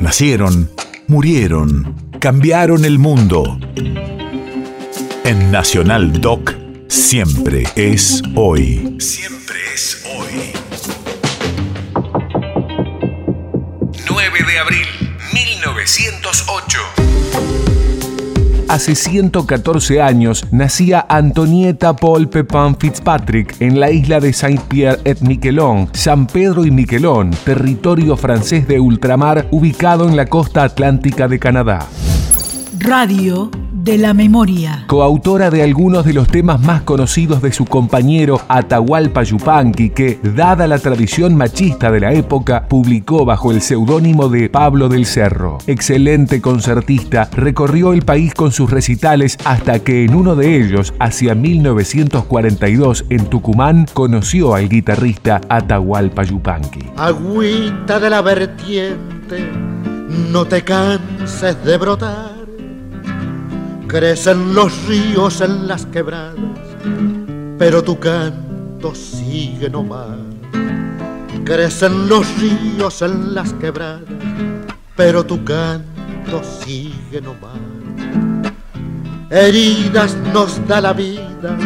Nacieron, murieron, cambiaron el mundo. En Nacional Doc, siempre es hoy. Siempre es hoy. 9 de abril, 1908. Hace 114 años nacía Antonieta Paul Pepin Fitzpatrick en la isla de Saint-Pierre-et-Miquelon, San Pedro y Miquelon, territorio francés de ultramar ubicado en la costa atlántica de Canadá. Radio de la memoria. Coautora de algunos de los temas más conocidos de su compañero Atahualpa Yupanqui, que, dada la tradición machista de la época, publicó bajo el seudónimo de Pablo del Cerro. Excelente concertista, recorrió el país con sus recitales hasta que en uno de ellos, hacia 1942, en Tucumán, conoció al guitarrista Atahualpa Yupanqui. Agüita de la vertiente, no te canses de brotar Crecen los ríos en las quebradas, pero tu canto sigue nomás. Crecen los ríos en las quebradas, pero tu canto sigue nomás. Heridas nos da la vida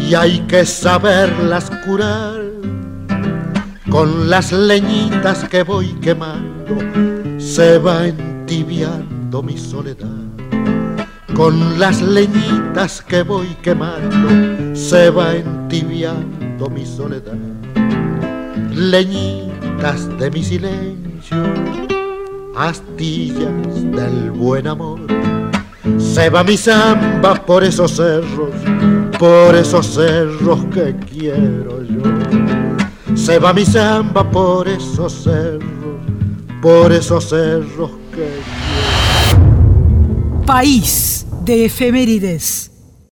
y hay que saberlas curar. Con las leñitas que voy quemando, se va entibiando mi soledad con las leñitas que voy quemando se va entibiando mi soledad. Leñitas de mi silencio, astillas del buen amor. Se va mi samba por esos cerros, por esos cerros que quiero yo. Se va mi samba por esos cerros, por esos cerros que quiero. País de efemérides.